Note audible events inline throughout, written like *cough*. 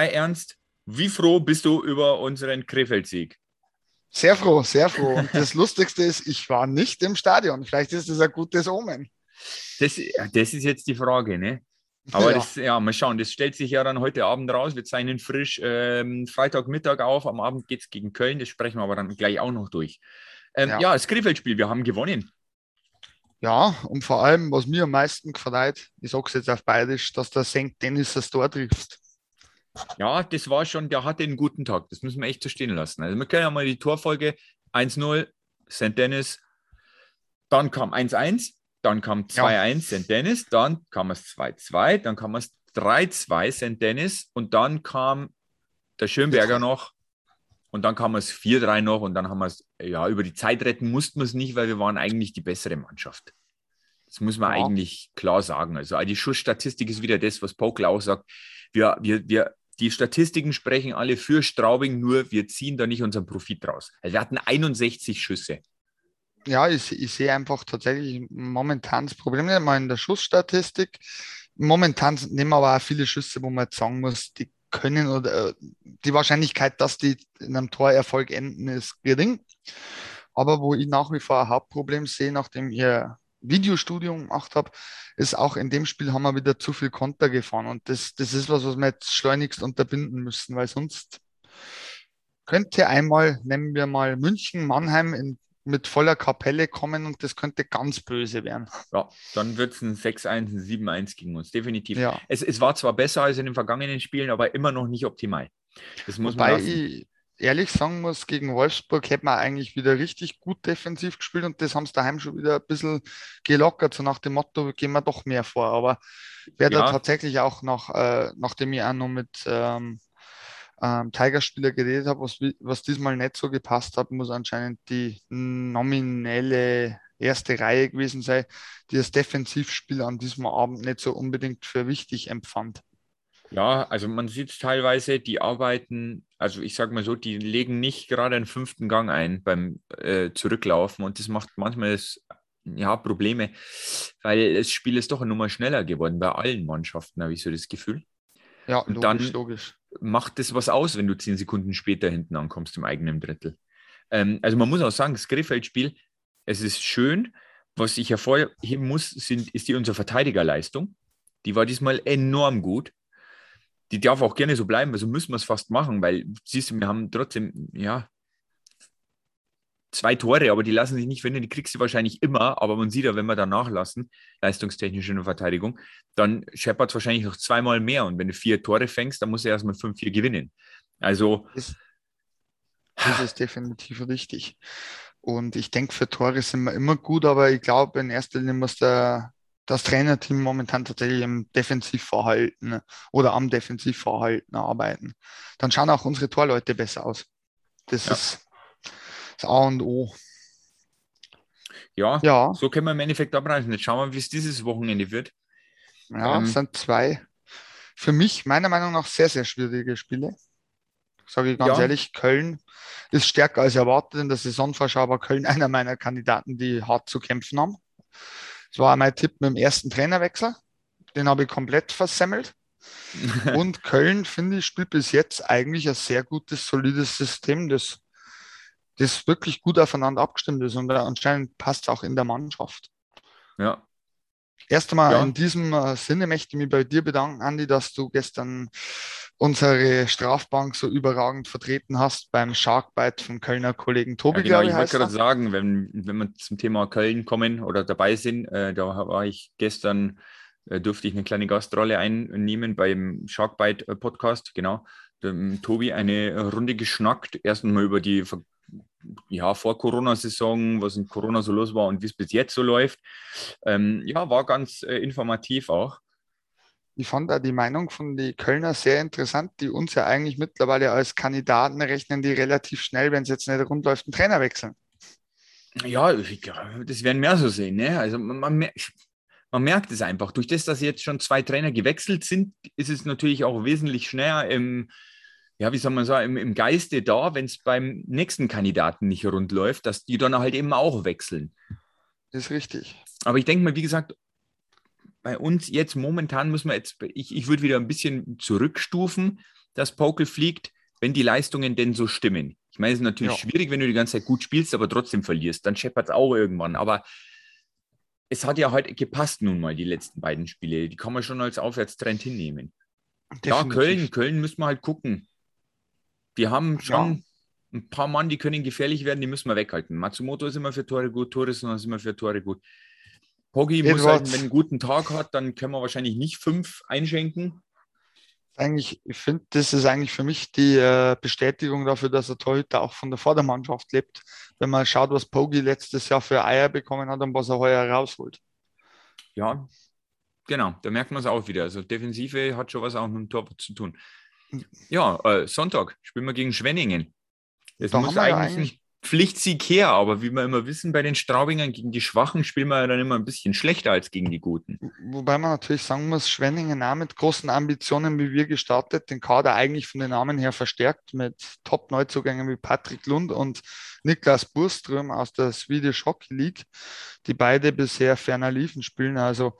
Hi Ernst, wie froh bist du über unseren Krefeld-Sieg? Sehr froh, sehr froh. Und das *laughs* Lustigste ist, ich war nicht im Stadion. Vielleicht ist das ein gutes Omen. Das, das ist jetzt die Frage, ne? Aber ja. Das, ja, mal schauen, das stellt sich ja dann heute Abend raus. Wir zeichnen frisch ähm, Freitagmittag auf. Am Abend geht es gegen Köln. Das sprechen wir aber dann gleich auch noch durch. Ähm, ja. ja, das Krefeld-Spiel, wir haben gewonnen. Ja, und vor allem, was mir am meisten gefreut, ich sage es jetzt auf Bayerisch, dass der St. Dennis das Tor trifft. Ja, das war schon, der hatte einen guten Tag. Das müssen wir echt so stehen lassen. Also wir können ja mal die Torfolge 1-0, St. Dennis, dann kam 1-1, dann kam 2-1 ja. St. Dennis, dann kam es 2-2, dann kam es 3-2 St. Dennis und dann kam der Schönberger noch und dann kam es 4-3 noch und dann haben wir es, ja, über die Zeit retten mussten wir es nicht, weil wir waren eigentlich die bessere Mannschaft. Das muss man ja. eigentlich klar sagen. Also die Schussstatistik ist wieder das, was Pokel auch sagt. Wir, wir, wir, die Statistiken sprechen alle für Straubing, nur wir ziehen da nicht unseren Profit raus. Also wir hatten 61 Schüsse. Ja, ich, ich sehe einfach tatsächlich momentan das Problem nicht mal in der Schussstatistik. Momentan nehmen aber auch viele Schüsse, wo man sagen muss, die können oder äh, die Wahrscheinlichkeit, dass die in einem Torerfolg enden, ist gering. Aber wo ich nach wie vor ein Hauptproblem sehe, nachdem ihr Videostudium gemacht habe, ist auch in dem Spiel haben wir wieder zu viel Konter gefahren. Und das, das ist was, was wir jetzt schleunigst unterbinden müssen, weil sonst könnte einmal, nehmen wir mal München, Mannheim in, mit voller Kapelle kommen und das könnte ganz böse werden. Ja, dann wird es ein 6-1, ein 7-1 gegen uns, definitiv. Ja. Es, es war zwar besser als in den vergangenen Spielen, aber immer noch nicht optimal. Das muss Wobei man ich, ehrlich sagen muss, gegen Wolfsburg hätte man eigentlich wieder richtig gut defensiv gespielt und das haben sie daheim schon wieder ein bisschen gelockert, so nach dem Motto, gehen wir doch mehr vor. Aber wer ja. da tatsächlich auch noch, äh, nachdem ich auch noch mit ähm, ähm, Tigerspieler geredet habe, was, was diesmal nicht so gepasst hat, muss anscheinend die nominelle erste Reihe gewesen sein, die das Defensivspiel an diesem Abend nicht so unbedingt für wichtig empfand. Ja, also man sieht es teilweise, die arbeiten, also ich sage mal so, die legen nicht gerade einen fünften Gang ein beim äh, Zurücklaufen und das macht manchmal das, ja, Probleme, weil das Spiel ist doch eine Nummer schneller geworden bei allen Mannschaften, habe ich so das Gefühl. Ja, und logisch, dann logisch. macht das was aus, wenn du zehn Sekunden später hinten ankommst im eigenen Drittel. Ähm, also man muss auch sagen, das Griffeld-Spiel, es ist schön. Was ich hervorheben muss, sind, ist die unsere Verteidigerleistung. Die war diesmal enorm gut die darf auch gerne so bleiben, also müssen wir es fast machen, weil siehst du, wir haben trotzdem, ja, zwei Tore, aber die lassen sich nicht finden, die kriegst du wahrscheinlich immer, aber man sieht ja, wenn wir da nachlassen, leistungstechnisch in der Verteidigung, dann scheppert es wahrscheinlich noch zweimal mehr und wenn du vier Tore fängst, dann musst du erstmal 5-4 gewinnen. Also. Das, das ist definitiv richtig. Und ich denke, für Tore sind wir immer gut, aber ich glaube, in erster Linie muss der das Trainerteam momentan tatsächlich im Defensivverhalten oder am Defensivverhalten arbeiten. Dann schauen auch unsere Torleute besser aus. Das ja. ist das A und O. Ja, ja, so können wir im Endeffekt abreißen. Jetzt schauen wir, wie es dieses Wochenende wird. Ja, ähm, es sind zwei für mich meiner Meinung nach sehr, sehr schwierige Spiele. Sage ich ganz ja. ehrlich, Köln ist stärker als erwartet in der Saisonvorschau, aber Köln *laughs* einer meiner Kandidaten, die hart zu kämpfen haben. Das war mein Tipp mit dem ersten Trainerwechsel. Den habe ich komplett versemmelt. *laughs* und Köln, finde ich, spielt bis jetzt eigentlich ein sehr gutes, solides System, das, das wirklich gut aufeinander abgestimmt ist und anscheinend passt auch in der Mannschaft. Ja, Erst einmal ja. in diesem äh, Sinne möchte ich mich bei dir bedanken, Andi, dass du gestern unsere Strafbank so überragend vertreten hast beim Sharkbite vom Kölner Kollegen Tobi. Ja, genau, ich wollte gerade sagen, wenn, wenn wir zum Thema Köln kommen oder dabei sind, äh, da war ich gestern, äh, durfte ich eine kleine Gastrolle einnehmen beim Sharkbite äh, Podcast, genau. Dem Tobi eine Runde geschnackt, erst einmal über die ja, vor Corona-Saison, was in Corona so los war und wie es bis jetzt so läuft. Ähm, ja, war ganz äh, informativ auch. Ich fand da die Meinung von den Kölner sehr interessant, die uns ja eigentlich mittlerweile als Kandidaten rechnen, die relativ schnell, wenn es jetzt nicht rund läuft, einen Trainer wechseln. Ja, das werden mehr so sehen. Ne? Also man, man, man merkt es einfach. Durch das, dass jetzt schon zwei Trainer gewechselt sind, ist es natürlich auch wesentlich schneller im ja, wie soll man sagen, im, im Geiste da, wenn es beim nächsten Kandidaten nicht rund läuft, dass die dann halt eben auch wechseln. Das ist richtig. Aber ich denke mal, wie gesagt, bei uns jetzt momentan muss man jetzt, ich, ich würde wieder ein bisschen zurückstufen, dass Pokel fliegt, wenn die Leistungen denn so stimmen. Ich meine, es ist natürlich ja. schwierig, wenn du die ganze Zeit gut spielst, aber trotzdem verlierst. Dann scheppert es auch irgendwann. Aber es hat ja heute gepasst nun mal, die letzten beiden Spiele. Die kann man schon als Aufwärtstrend hinnehmen. Definitiv. Ja, Köln, Köln müssen wir halt gucken. Die haben schon ja. ein paar Mann, die können gefährlich werden, die müssen wir weghalten. Matsumoto ist immer für Tore gut, Torres ist immer für Tore gut. Poggi muss halt, wenn er einen guten Tag hat, dann können wir wahrscheinlich nicht fünf einschenken. Eigentlich, ich finde, das ist eigentlich für mich die äh, Bestätigung dafür, dass der Torhüter auch von der Vordermannschaft lebt. Wenn man schaut, was Poggi letztes Jahr für Eier bekommen hat und was er heuer rausholt. Ja, genau, da merkt man es auch wieder. Also Defensive hat schon was auch mit dem Tor zu tun. Ja, äh, Sonntag spielen wir gegen Schwenningen. Das da muss eigentlich, eigentlich Pflichtsieg her, aber wie wir immer wissen, bei den Straubingern gegen die Schwachen spielen wir dann immer ein bisschen schlechter als gegen die Guten. Wobei man natürlich sagen muss, Schwenningen auch mit großen Ambitionen wie wir gestartet, den Kader eigentlich von den Namen her verstärkt mit Top-Neuzugängen wie Patrick Lund und Niklas Burström aus der Swedish Hockey League, die beide bisher ferner liefen spielen. Also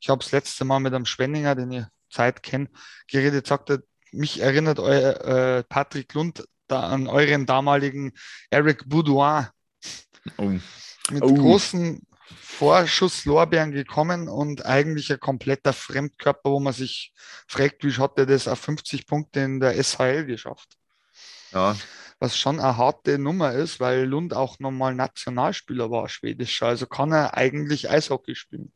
ich habe das letzte Mal mit einem Schwenninger, den ich Zeit kenne, geredet, sagte, mich erinnert euer, äh, Patrick Lund da an euren damaligen Eric Boudoir oh. mit oh. großen Vorschusslorbeeren gekommen und eigentlich ein kompletter Fremdkörper, wo man sich fragt, wie hat er das auf 50 Punkte in der SHL geschafft? Ja. Was schon eine harte Nummer ist, weil Lund auch nochmal Nationalspieler war, schwedischer. Also kann er eigentlich Eishockey spielen.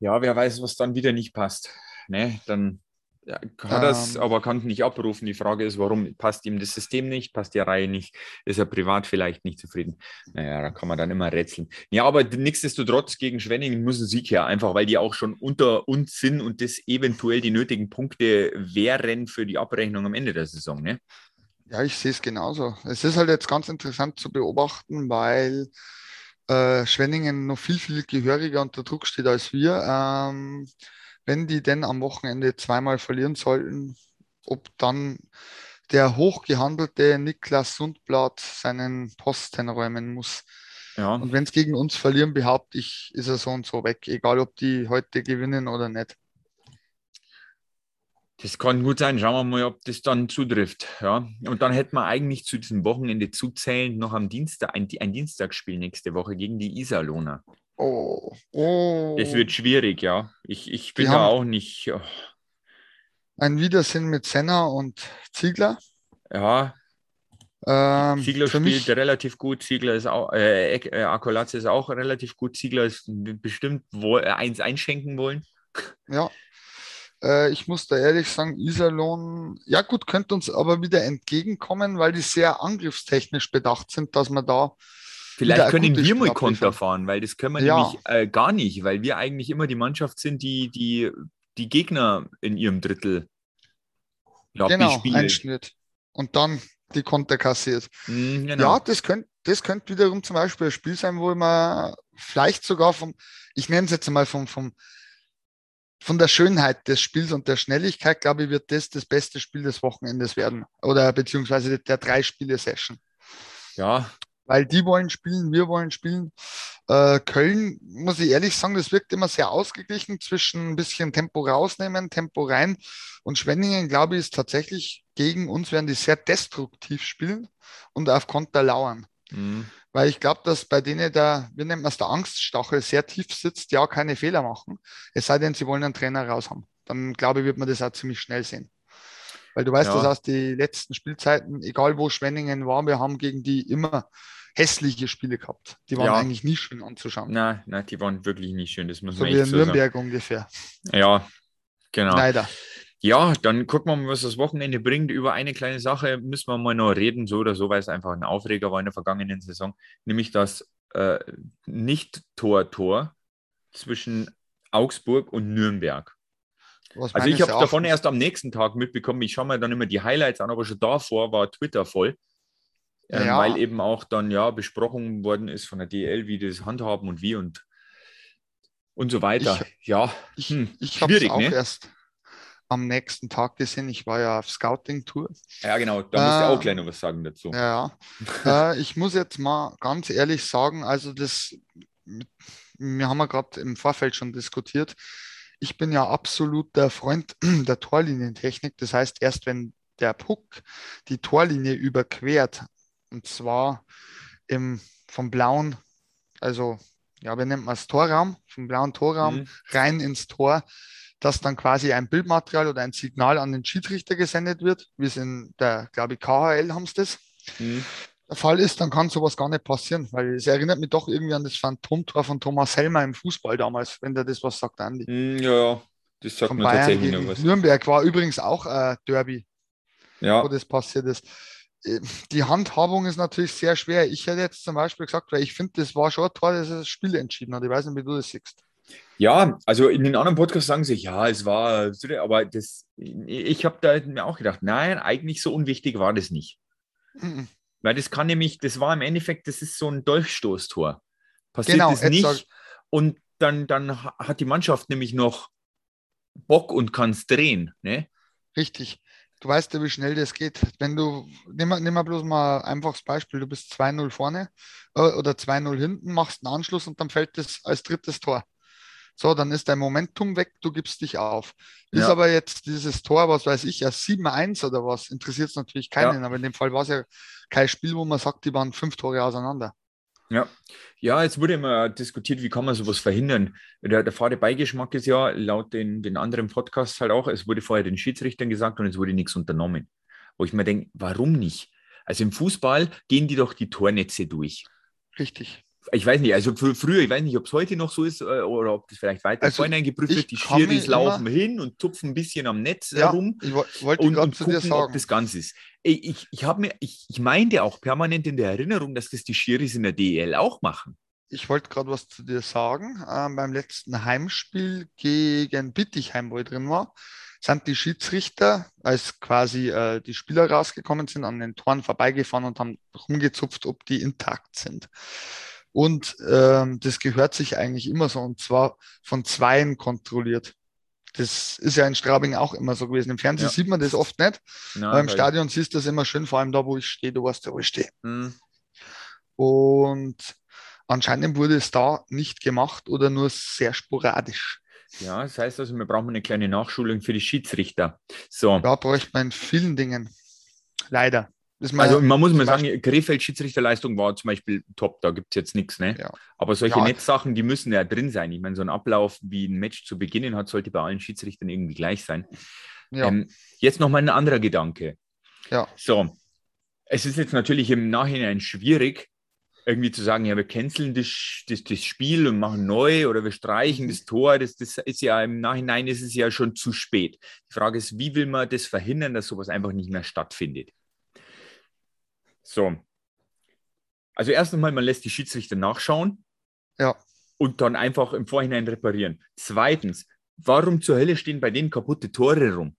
Ja, wer weiß, was dann wieder nicht passt. Ne? Dann ja, hat das, ähm, aber kann nicht abrufen. Die Frage ist, warum passt ihm das System nicht, passt die Reihe nicht, ist er privat vielleicht nicht zufrieden. Naja, da kann man dann immer rätseln. Ja, aber nichtsdestotrotz gegen Schwenningen muss ein Sieg her, einfach weil die auch schon unter uns sind und das eventuell die nötigen Punkte wären für die Abrechnung am Ende der Saison. Ne? Ja, ich sehe es genauso. Es ist halt jetzt ganz interessant zu beobachten, weil äh, Schwenningen noch viel, viel gehöriger unter Druck steht als wir. Ähm, wenn die denn am Wochenende zweimal verlieren sollten, ob dann der hochgehandelte Niklas Sundblatt seinen Posten räumen muss. Ja. Und wenn es gegen uns verlieren, behaupte ich, ist er so und so weg, egal ob die heute gewinnen oder nicht. Das kann gut sein. Schauen wir mal, ob das dann zutrifft. Ja. Und dann hätten wir eigentlich zu diesem Wochenende zuzählend noch am Dienstag ein, ein Dienstagsspiel nächste Woche gegen die Iserlohner. Oh, oh. Das wird schwierig, ja. Ich, ich bin da auch nicht. Oh. Ein Wiedersehen mit Senna und Ziegler. Ja. Ähm, Ziegler spielt mich, relativ gut. Ziegler ist auch, äh, äh, Akolatze ist auch relativ gut. Ziegler ist bestimmt wo, äh, eins einschenken wollen. Ja. Äh, ich muss da ehrlich sagen, Iserlohn, ja gut, könnte uns aber wieder entgegenkommen, weil die sehr angriffstechnisch bedacht sind, dass man da Vielleicht können wir mal Konter fahren, weil das können wir ja. nämlich äh, gar nicht, weil wir eigentlich immer die Mannschaft sind, die die, die Gegner in ihrem Drittel ja, genau, bespielt. Einschnitt. Und dann die Konter kassiert. Mm, genau. Ja, das könnte das könnt wiederum zum Beispiel ein Spiel sein, wo man vielleicht sogar vom, ich nenne es jetzt mal vom, vom, von der Schönheit des Spiels und der Schnelligkeit, glaube ich, wird das das beste Spiel des Wochenendes werden. Oder beziehungsweise der drei Spiele-Session. Ja, weil die wollen spielen, wir wollen spielen. Äh, Köln, muss ich ehrlich sagen, das wirkt immer sehr ausgeglichen zwischen ein bisschen Tempo rausnehmen, Tempo rein. Und Schwenningen, glaube ich, ist tatsächlich gegen uns, werden die sehr destruktiv spielen und auf Konter lauern. Mhm. Weil ich glaube, dass bei denen der, wir nennen es der Angststachel, sehr tief sitzt, ja, keine Fehler machen. Es sei denn, sie wollen einen Trainer raus haben. Dann glaube ich, wird man das auch ziemlich schnell sehen. Weil du weißt, ja. das aus den letzten Spielzeiten, egal wo Schwenningen war, wir haben gegen die immer hässliche Spiele gehabt. Die waren ja. eigentlich nie schön anzuschauen. Nein, nein, die waren wirklich nicht schön. Das muss so man wie in so Nürnberg sagen. ungefähr. Ja, genau. Leider. Ja, dann gucken wir mal, was das Wochenende bringt. Über eine kleine Sache müssen wir mal noch reden, so oder so, weil es einfach ein Aufreger war in der vergangenen Saison, nämlich das äh, Nicht-Tor-Tor zwischen Augsburg und Nürnberg. Was also ich habe davon erst am nächsten Tag mitbekommen. Ich schaue mir dann immer die Highlights an, aber schon davor war Twitter voll ähm, ja. weil eben auch dann ja besprochen worden ist von der DL, wie das handhaben und wie und, und so weiter. Ich, ja, ich, hm, ich habe es auch ne? erst am nächsten Tag gesehen. Ich war ja auf Scouting-Tour. Ja, genau, da musst du auch gleich noch was sagen dazu. Ja, *laughs* äh, ich muss jetzt mal ganz ehrlich sagen, also das wir haben ja gerade im Vorfeld schon diskutiert. Ich bin ja absoluter Freund *clears throat* der Torlinientechnik. Das heißt, erst wenn der Puck die Torlinie überquert, und zwar im, vom blauen, also ja, wie nennt man es, Torraum, vom blauen Torraum mhm. rein ins Tor, dass dann quasi ein Bildmaterial oder ein Signal an den Schiedsrichter gesendet wird, wie es in der, glaube ich, KHL haben sie das. Mhm. Der Fall ist, dann kann sowas gar nicht passieren, weil es erinnert mich doch irgendwie an das Phantomtor von Thomas Helmer im Fußball damals, wenn der das was sagt, Andi. Mhm, ja, ja, das sagt von mir Bayern tatsächlich noch was. Nürnberg war übrigens auch ein Derby, ja. wo das passiert ist. Äh, die Handhabung ist natürlich sehr schwer. Ich hätte jetzt zum Beispiel gesagt, weil ich finde, das war schon ein Tor, das das Spiel entschieden hat. Ich weiß nicht, wie du das siehst. Ja, also in den anderen Podcasts sagen sie, ja, es war, aber das, ich habe da mir auch gedacht, nein, eigentlich so unwichtig war das nicht. Mhm. Weil das kann nämlich, das war im Endeffekt, das ist so ein Dolchstoßtor. Passiert genau, das nicht sag... und dann, dann hat die Mannschaft nämlich noch Bock und kann es drehen. Ne? Richtig. Du weißt ja, wie schnell das geht. Wenn du, nimm mal, nimm mal bloß mal ein einfaches Beispiel, du bist 2-0 vorne äh, oder 2-0 hinten, machst einen Anschluss und dann fällt das als drittes Tor. So, dann ist dein Momentum weg, du gibst dich auf. Ist ja. aber jetzt dieses Tor, was weiß ich, ja 7-1 oder was, interessiert es natürlich keinen, ja. aber in dem Fall war es ja kein Spiel, wo man sagt, die waren fünf Tore auseinander. Ja. ja, jetzt wurde immer diskutiert, wie kann man sowas verhindern. Der, der fade Beigeschmack ist ja laut den, den anderen Podcasts halt auch, es wurde vorher den Schiedsrichtern gesagt und es wurde nichts unternommen. Wo ich mir denke, warum nicht? Also im Fußball gehen die doch die Tornetze durch. Richtig ich weiß nicht, also früher, ich weiß nicht, ob es heute noch so ist äh, oder ob das vielleicht weiter also vorhin geprüft wird. Die Schiris laufen hin und tupfen ein bisschen am Netz ja, herum ich wollte und, und gucken, sagen. ob das Ganze ist. Ich, ich, ich, mir, ich, ich meinte auch permanent in der Erinnerung, dass das die Schiris in der DEL auch machen. Ich wollte gerade was zu dir sagen. Ähm, beim letzten Heimspiel gegen Bittigheim, wo ich drin war, sind die Schiedsrichter, als quasi äh, die Spieler rausgekommen sind, an den Toren vorbeigefahren und haben rumgezupft, ob die intakt sind. Und ähm, das gehört sich eigentlich immer so, und zwar von Zweien kontrolliert. Das ist ja in Straubing auch immer so gewesen. Im Fernsehen ja. sieht man das oft nicht, Nein, aber im Stadion siehst du das immer schön, vor allem da, wo ich stehe, du weißt ja, wo ich stehe. Mhm. Und anscheinend wurde es da nicht gemacht oder nur sehr sporadisch. Ja, das heißt also, wir brauchen eine kleine Nachschulung für die Schiedsrichter. So. Da bräuchte man in vielen Dingen. Leider also man muss mal sagen, Krefeld Schiedsrichterleistung war zum Beispiel top, da gibt es jetzt nichts. Ne? Ja. Aber solche ja. Netzsachen, die müssen ja drin sein. Ich meine, so ein Ablauf, wie ein Match zu beginnen hat, sollte bei allen Schiedsrichtern irgendwie gleich sein. Ja. Ähm, jetzt nochmal ein anderer Gedanke. Ja. So, es ist jetzt natürlich im Nachhinein schwierig, irgendwie zu sagen, ja, wir canceln das, das, das Spiel und machen neu oder wir streichen das Tor. Das, das ist ja im Nachhinein ist es ja schon zu spät. Die Frage ist, wie will man das verhindern, dass sowas einfach nicht mehr stattfindet? So. Also erst einmal, man lässt die Schiedsrichter nachschauen. Ja. Und dann einfach im Vorhinein reparieren. Zweitens, warum zur Hölle stehen bei denen kaputte Tore rum?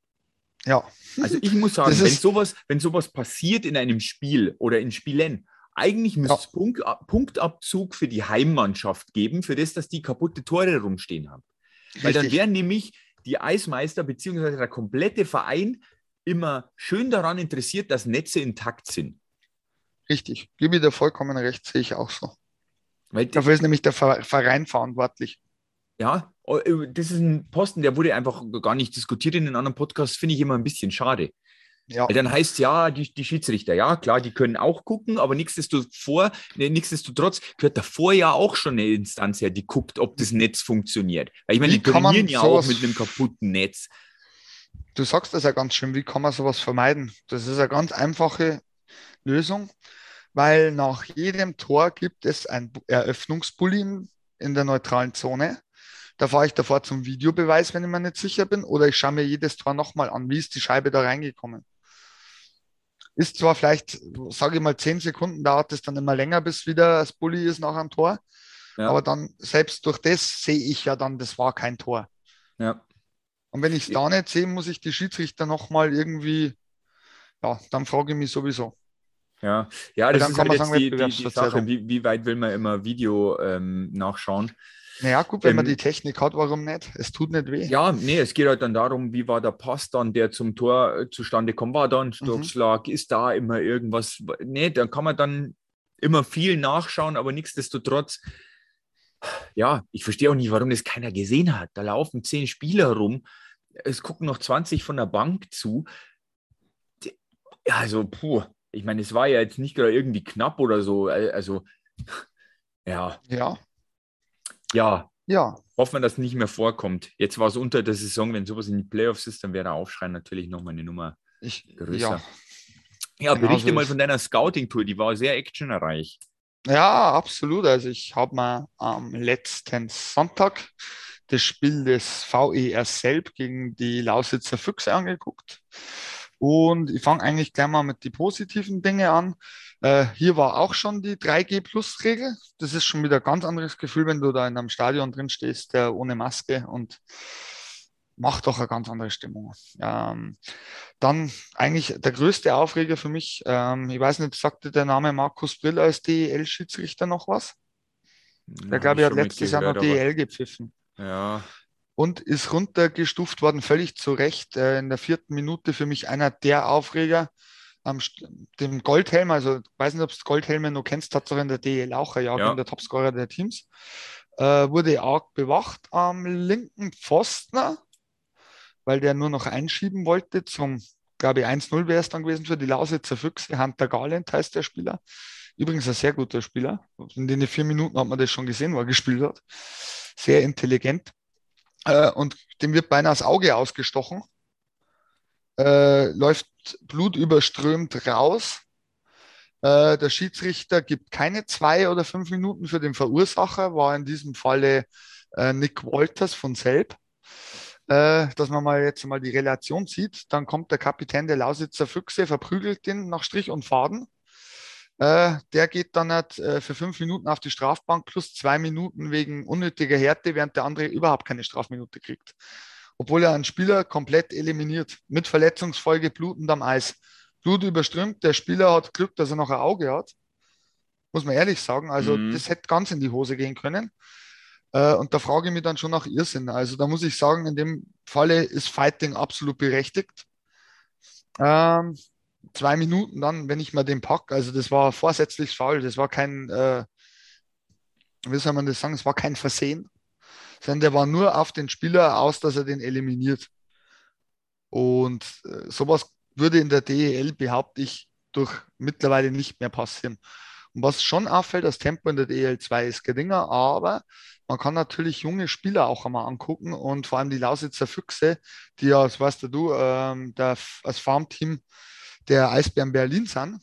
Ja. Also ich muss *laughs* sagen, wenn sowas, wenn sowas passiert in einem Spiel oder in Spielen, eigentlich müsste es Punkt, Punktabzug für die Heimmannschaft geben, für das, dass die kaputte Tore rumstehen haben. Richtig. Weil dann wären nämlich die Eismeister bzw. der komplette Verein immer schön daran interessiert, dass Netze intakt sind. Richtig, gebe ich dir vollkommen recht, sehe ich auch so. Weil Dafür ist nämlich der Verein verantwortlich. Ja, oh, äh, das ist ein Posten, der wurde einfach gar nicht diskutiert in den anderen Podcasts, finde ich immer ein bisschen schade. Ja. Weil dann heißt ja, die, die Schiedsrichter, ja klar, die können auch gucken, aber nichtsdestotrotz, ne, nichtsdestotrotz gehört davor ja auch schon eine Instanz her, die guckt, ob das Netz funktioniert. Weil ich meine, die trainieren ja auch mit einem kaputten Netz. Du sagst das ja ganz schön, wie kann man sowas vermeiden? Das ist eine ganz einfache Lösung weil nach jedem Tor gibt es ein Eröffnungsbully in der neutralen Zone. Da fahre ich davor zum Videobeweis, wenn ich mir nicht sicher bin, oder ich schaue mir jedes Tor nochmal an, wie ist die Scheibe da reingekommen. Ist zwar vielleicht, sage ich mal, zehn Sekunden dauert es dann immer länger, bis wieder das Bulli ist nach einem Tor. Ja. Aber dann, selbst durch das sehe ich ja dann, das war kein Tor. Ja. Und wenn ich es da nicht sehe, muss ich die Schiedsrichter nochmal irgendwie, ja, dann frage ich mich sowieso. Ja, ja das ist halt jetzt sagen, die, die, die Sache, wie, wie, weit will man immer Video ähm, nachschauen. Naja, gut, wenn ähm, man die Technik hat, warum nicht? Es tut nicht weh. Ja, nee, es geht halt dann darum, wie war der Pass dann, der zum Tor äh, zustande kommt. War da ein Sturzschlag? Mhm. Ist da immer irgendwas? Nee, da kann man dann immer viel nachschauen, aber nichtsdestotrotz, ja, ich verstehe auch nicht, warum das keiner gesehen hat. Da laufen zehn Spieler rum, es gucken noch 20 von der Bank zu. Also, puh, ich meine, es war ja jetzt nicht gerade irgendwie knapp oder so. Also, *laughs* ja. Ja. Ja. Ja. Hoffen wir, dass es nicht mehr vorkommt. Jetzt war es unter der Saison, wenn sowas in die Playoffs ist, dann wäre der Aufschrei natürlich nochmal eine Nummer Ich, größer. ja. Ja, Genau berichte so mal von deiner Scouting-Tour, die war sehr actionreich. Ja, absolut. Also ich habe mir am letzten Sonntag das Spiel des VER Selb gegen die Lausitzer Füchse angeguckt. Und ich fange eigentlich gleich mal mit den positiven Dingen an. Äh, hier war auch schon die 3G-Plus-Regel. Das ist schon wieder ein ganz anderes Gefühl, wenn du da in einem Stadion drin stehst, der ohne Maske und macht doch eine ganz andere Stimmung. Ähm, dann eigentlich der größte Aufreger für mich, ähm, ich weiß nicht, sagte der Name Markus Brill als DEL-Schiedsrichter noch was? Der, glaube ich, hat letztes Jahr noch DEL gepfiffen Ja, und ist runtergestuft worden, völlig zu Recht. Äh, in der vierten Minute für mich einer der Aufreger. Am, dem Goldhelm, also ich weiß nicht, ob du Goldhelme noch kennst, hat es auch in der DEL auch Ja. gegeben, der Topscorer der Teams. Äh, wurde arg bewacht am linken Pfosten, weil der nur noch einschieben wollte zum, glaube ich, 1-0 wäre es dann gewesen für die Lausitzer Füchse. Hunter Garland heißt der Spieler. Übrigens ein sehr guter Spieler. In den vier Minuten hat man das schon gesehen, wo er gespielt hat. Sehr intelligent. Äh, und dem wird beinahe das Auge ausgestochen. Äh, läuft blutüberströmt raus. Äh, der Schiedsrichter gibt keine zwei oder fünf Minuten für den Verursacher, war in diesem Falle äh, Nick Walters von Selb. Äh, dass man mal jetzt mal die Relation sieht, dann kommt der Kapitän der Lausitzer Füchse, verprügelt den nach Strich und Faden. Äh, der geht dann halt, äh, für fünf Minuten auf die Strafbank plus zwei Minuten wegen unnötiger Härte, während der andere überhaupt keine Strafminute kriegt. Obwohl er einen Spieler komplett eliminiert, mit Verletzungsfolge blutend am Eis. Blut überströmt, der Spieler hat Glück, dass er noch ein Auge hat. Muss man ehrlich sagen. Also, Mhm. das hätte ganz in die Hose gehen können. Äh, und da frage ich mich dann schon nach Irrsinn. Also, da muss ich sagen, in dem Falle ist Fighting absolut berechtigt. Ähm, zwei Minuten dann, wenn ich mal den pack, also das war vorsätzlich faul, das war kein, äh, wie soll man das sagen, es war kein Versehen, sondern der war nur auf den Spieler aus, dass er den eliminiert. Und äh, sowas würde in der DEL, behaupte ich, durch mittlerweile nicht mehr passieren. Und was schon auffällt, das Tempo in der DEL 2 ist geringer, aber man kann natürlich junge Spieler auch einmal angucken und vor allem die Lausitzer Füchse, die ja, das weißt du, ähm, der, als Farmteam der Eisbären Berlin sind,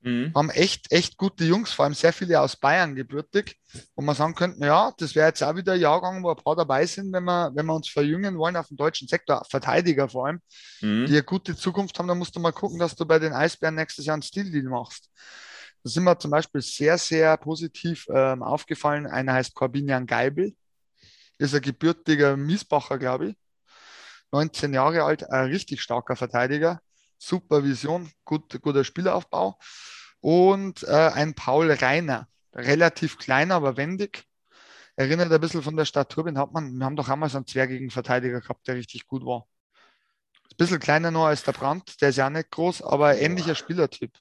Mhm. haben echt, echt gute Jungs, vor allem sehr viele aus Bayern gebürtig, wo man sagen könnte, ja, das wäre jetzt auch wieder ein Jahrgang, wo ein paar dabei sind, wenn wir, wenn wir uns verjüngen wollen auf dem deutschen Sektor, Verteidiger vor allem, Mhm. die eine gute Zukunft haben, dann musst du mal gucken, dass du bei den Eisbären nächstes Jahr einen Stil-Deal machst. Da sind mir zum Beispiel sehr, sehr positiv ähm, aufgefallen. Einer heißt Corbinian Geibel, ist ein gebürtiger Miesbacher, glaube ich. 19 Jahre alt, ein richtig starker Verteidiger. Super Vision, gut, guter Spielaufbau. Und äh, ein Paul Reiner, relativ klein, aber wendig. Erinnert ein bisschen von der Statur, den hat man, wir haben doch einmal so einen zwergigen Verteidiger gehabt, der richtig gut war. Ein bisschen kleiner nur als der Brandt, der ist ja auch nicht groß, aber ähnlicher Spielertyp.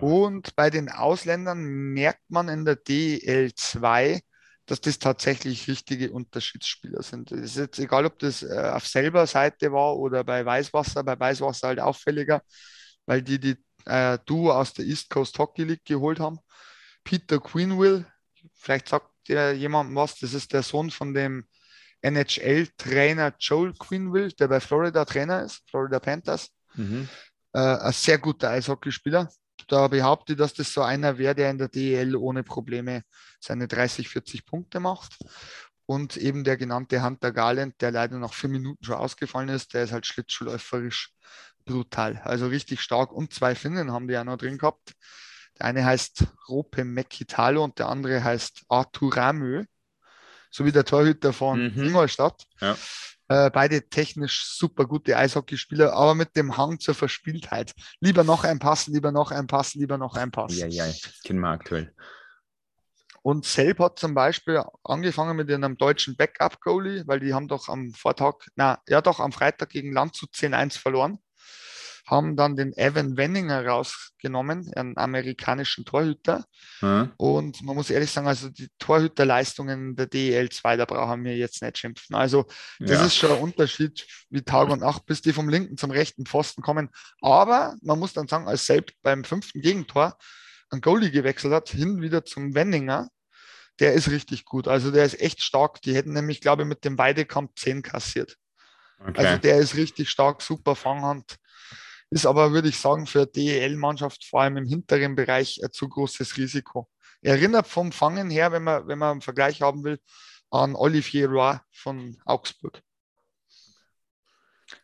Und bei den Ausländern merkt man in der DL2, dass das tatsächlich richtige Unterschiedsspieler sind. Es ist jetzt egal, ob das äh, auf selber Seite war oder bei Weißwasser, bei Weißwasser halt auffälliger, weil die die äh, Duo aus der East Coast Hockey League geholt haben. Peter Queenwill, vielleicht sagt dir jemand was, das ist der Sohn von dem NHL-Trainer Joel Queenwill, der bei Florida Trainer ist, Florida Panthers. Mhm. Äh, ein sehr guter Eishockeyspieler. Da behaupte ich, dass das so einer wäre, der in der DEL ohne Probleme seine 30, 40 Punkte macht. Und eben der genannte Hunter Garland, der leider nach vier Minuten schon ausgefallen ist, der ist halt schlittschuhläuferisch brutal. Also richtig stark. Und zwei Finnen haben die auch noch drin gehabt. Der eine heißt Rope Mekitalo und der andere heißt Arthur Ramö, so wie der Torhüter von Mhm. Ingolstadt. Ja. Äh, beide technisch super gute Eishockeyspieler, aber mit dem Hang zur Verspieltheit. Lieber noch ein Pass, lieber noch ein Pass, lieber noch ein Pass. Ja, ja, kennen wir aktuell. Und Selb hat zum Beispiel angefangen mit einem deutschen Backup-Goalie, weil die haben doch am Vortag, na, ja doch, am Freitag gegen Landshut 10-1 verloren. Haben dann den Evan Wenninger rausgenommen, einen amerikanischen Torhüter. Hm? Und man muss ehrlich sagen, also die Torhüterleistungen der DEL 2, da brauchen wir jetzt nicht schimpfen. Also das Ja. ist schon ein Unterschied wie Tag und Nacht, bis die vom linken zum rechten Pfosten kommen. Aber man muss dann sagen, als selbst beim fünften Gegentor ein Goalie gewechselt hat, hin wieder zum Wenninger, der ist richtig gut. Also der ist echt stark. Die hätten nämlich, glaube ich, mit dem Weidekamp 10 kassiert. Okay. Also der ist richtig stark, super Fanghand. Ist aber, würde ich sagen, für eine DEL-Mannschaft vor allem im hinteren Bereich ein zu großes Risiko. Erinnert vom Fangen her, wenn man, wenn man einen Vergleich haben will, an Olivier Roy von Augsburg.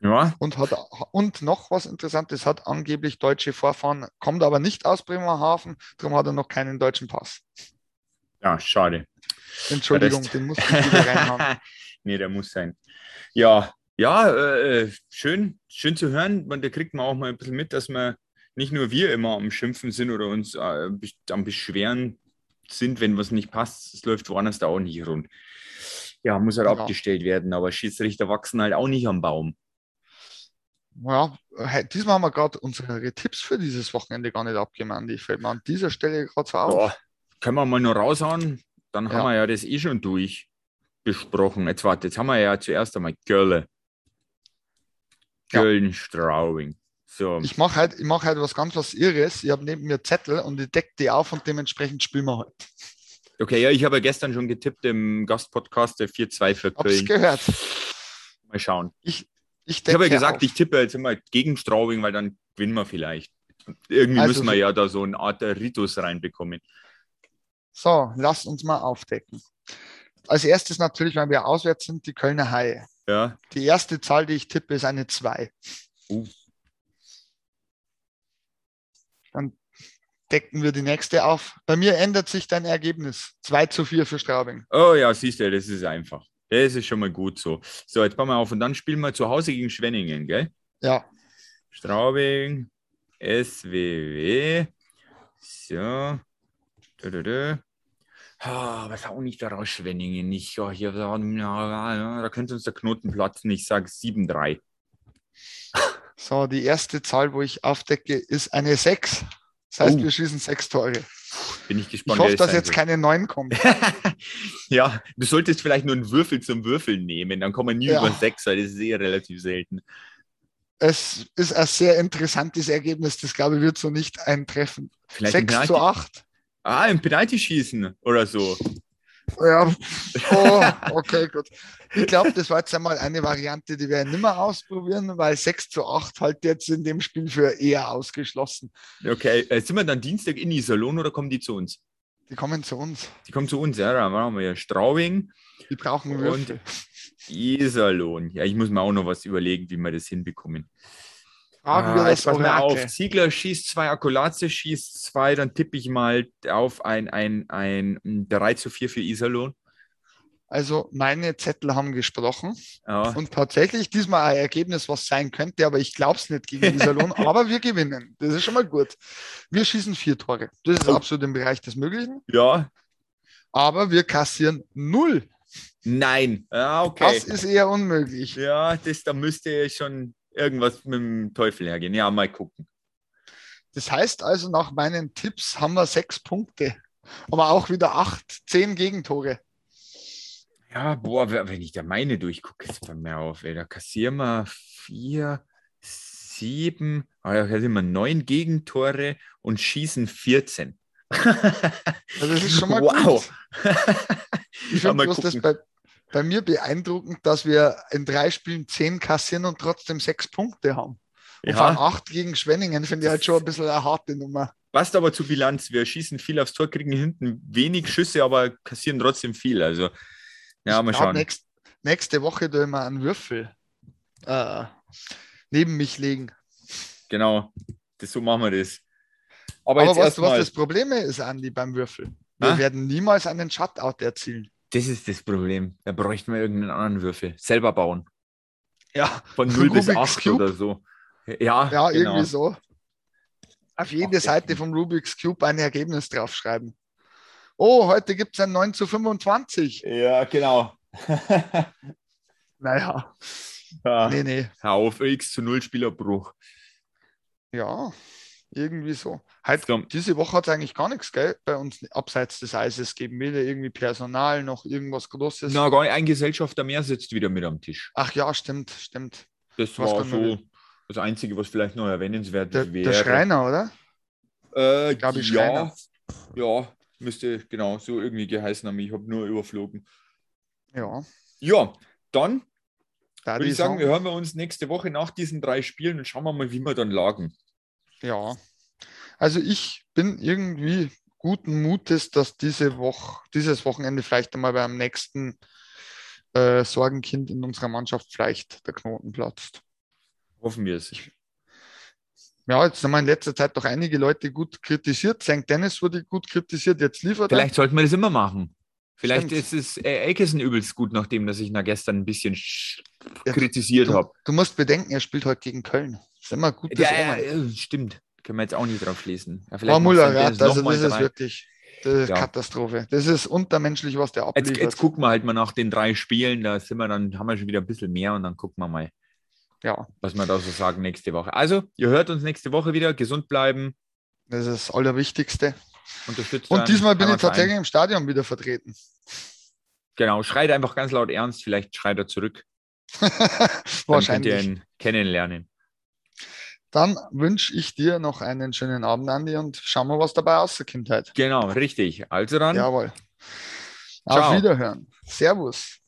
ja, Und, hat, und noch was Interessantes, hat angeblich deutsche Vorfahren, kommt aber nicht aus Bremerhaven, darum hat er noch keinen deutschen Pass. ja, schade. Entschuldigung, den musste ich wieder reinhauen. *laughs* nee, der muss sein. Ja, ja, äh, schön, schön zu hören. Man, da kriegt man auch mal ein bisschen mit, dass wir nicht nur wir immer am Schimpfen sind oder uns äh, am Beschweren sind, wenn was nicht passt. Es läuft woanders da auch nicht rund. Ja, muss halt Ja. abgestellt werden, aber Schiedsrichter wachsen halt auch nicht am Baum. Ja, diesmal haben wir gerade unsere Tipps für dieses Wochenende gar nicht abgemacht. Die fällt mir an dieser Stelle gerade so auf. Ja, können wir mal nur raushauen, dann haben Ja. wir ja das eh schon durch besprochen. Jetzt warte, jetzt haben wir ja zuerst einmal Gölle. Köln-Straubing. So, Ich mache halt, ich mach halt was ganz was Irres. Ich habe neben mir Zettel und ich decke die auf und dementsprechend spielen wir halt. okay, ja, ich habe ja gestern schon getippt im Gastpodcast der 4-2 für Hab's Köln. gehört. Mal schauen. Ich, ich Ich habe ja gesagt, auf. ich tippe jetzt immer gegen Straubing, weil dann gewinnen wir vielleicht. Irgendwie Also müssen wir ja da so eine Art Ritus reinbekommen. So, lasst uns mal aufdecken. Als erstes natürlich, wenn wir auswärts sind, die Kölner Haie. Ja, Die erste Zahl, die ich tippe, ist eine 2. Uh. Dann decken wir die nächste auf. Bei mir ändert sich dein Ergebnis. 2 zu 4 für Straubing. Oh ja, siehst du, das ist einfach. Das ist schon mal gut so. So, jetzt bauen wir auf und dann spielen wir zu Hause gegen Schwenningen, gell? Ja, Straubing, SWW. So. Dö, dö, dö. Ah, was auch nicht daraus Schwenningen nicht. Ja, hier, da, da könnte uns der Knoten platzen. Ich sage 7-3. so, die erste Zahl, wo ich aufdecke, ist eine 6. Das heißt, Oh. wir schießen sechs Tore. Bin ich Ich gespannt. hoffe, wer dass jetzt wird. keine 9 kommt. *laughs* ja, du solltest vielleicht nur einen Würfel zum Würfeln nehmen. Dann kommen wir nie Ja. über 6, weil das ist eh relativ selten. Es ist ein sehr interessantes Ergebnis. Das, glaube ich, wird so nicht eintreffen. Vielleicht im 6 Penalty, zu 8. Ah, im Penalty schießen oder so. Ja, *laughs* oh, okay, gut. Ich glaube, das war jetzt einmal eine Variante, die wir nicht mehr ausprobieren, weil 6 zu 8 halt jetzt in dem Spiel für eher ausgeschlossen. Okay, äh, sind wir dann Dienstag in Iserlohn oder kommen die zu uns? Die kommen zu uns. Die kommen zu uns, ja. Da machen wir ja Straubing, Die brauchen Und- Würfel. Iserlohn. Ja, ich muss mir auch noch was überlegen, wie wir das hinbekommen. Fragen wir Ah, das jetzt pass mal auf. Ziegler schießt zwei, Akulaze schießt zwei, dann tippe ich mal auf ein, ein, ein 3 zu 4 für Iserlohn. Also meine Zettel haben gesprochen Ja. und tatsächlich diesmal ein Ergebnis, was sein könnte, aber ich glaube es nicht gegen *laughs* Iserlohn, aber wir gewinnen. Das ist schon mal gut. Wir schießen vier Tore. Das ist Oh. absolut im Bereich des Möglichen, ja, aber wir kassieren null. nein. Ja, okay. Das ist eher unmöglich. Ja, das, da müsste schon irgendwas mit dem Teufel hergehen. Ja, mal gucken. Das heißt also, nach meinen Tipps haben wir sechs Punkte, aber auch wieder acht, zehn Gegentore. Ja, boah, wenn ich da meine durchgucke, jetzt bei mir auf, ey, da kassieren wir vier, sieben, ah, da kassieren wir neun Gegentore und schießen 14. Also das ist schon mal *laughs* Wow. gut. *laughs* Ich finde bloß das bei, bei mir beeindruckend, dass wir in drei Spielen zehn kassieren und trotzdem sechs Punkte haben. Und vor allem Ja, acht gegen Schwenningen finde ich halt schon ein bisschen eine harte Nummer. passt aber zur Bilanz. Wir schießen viel aufs Tor, kriegen hinten wenig Schüsse, aber kassieren trotzdem viel. Also, ja, mal schauen. Nächst, nächste Woche da immer einen Würfel äh, neben mich legen. Genau, das, so machen wir das. Aber, Aber jetzt weißt du, was erstmal, das Problem ist, Andi, beim Würfel? Wir Ah? werden niemals einen Shutout erzielen. Das ist das Problem. Da bräuchten wir irgendeinen anderen Würfel. Selber bauen. Ja, Von *laughs* 0 bis Rubik's 8 Cube? oder so. Ja, ja genau. irgendwie so. Auf jede Ach, Seite vom Rubik's Cube ein Ergebnis draufschreiben. Oh, heute gibt es ein 9 zu 25. Ja, genau. *laughs* Naja, ja. nee, nee. Hör auf, X zu 0 Spielerbruch. Ja, irgendwie so. Heute, So. Diese Woche hat es eigentlich gar nichts, gell, bei uns abseits des Eises gegeben. Weder irgendwie Personal noch irgendwas Großes. Na, gar nicht. Ein Gesellschafter mehr sitzt wieder mit am Tisch. Ach ja, stimmt, stimmt. Das Was war so das Einzige, was vielleicht noch erwähnenswert Der, wäre. der Schreiner, oder? Äh, Glaub ich, ja, Schreiner. ja, müsste genau so irgendwie geheißen haben. Ich habe nur überflogen. Ja. Ja, dann Da würde ich sagen, wir hören wir uns nächste Woche nach diesen drei Spielen und schauen wir mal, wie wir dann lagen. Ja. Also ich bin irgendwie guten Mutes, dass diese Woche, dieses Wochenende vielleicht einmal beim nächsten äh, Sorgenkind in unserer Mannschaft vielleicht der Knoten platzt. Hoffen wir es. Ja, jetzt haben wir in letzter Zeit doch einige Leute gut kritisiert. St. Dennis wurde gut kritisiert, jetzt liefert er. Vielleicht sollten wir das immer machen. Vielleicht Stimmt. ist es äh, Aikison übelst gut, nachdem dass ich ihn gestern ein bisschen sch- Ja, kritisiert habe. du musst bedenken, er spielt heute gegen Köln. Ist immer gutes Ja, ja, ja, stimmt. Können wir jetzt auch nicht drauf schließen. Ja, Boah, macht Muller, St. ja, Dennis also das ist wirklich das ist Ja. Katastrophe. Das ist untermenschlich, was der Jetzt, abliefert. jetzt gucken wir halt mal nach den drei Spielen. Da sind wir dann, haben wir schon wieder ein bisschen mehr und dann gucken wir mal, Ja, was wir da so sagen nächste Woche. Also, ihr hört uns nächste Woche wieder. Gesund bleiben. das ist das Allerwichtigste. Unterstützt Und diesmal bin ich tatsächlich im Stadion wieder vertreten. Genau, schreit einfach ganz laut ernst. Vielleicht schreit er zurück. *laughs* Dann könnt ihr Wahrscheinlich. ihn kennenlernen. Dann wünsche ich dir noch einen schönen Abend, Andi, und schauen wir, was dabei rauskommt heute. Genau, richtig. Also dann. Jawohl. Ciao. Auf Wiederhören. Servus.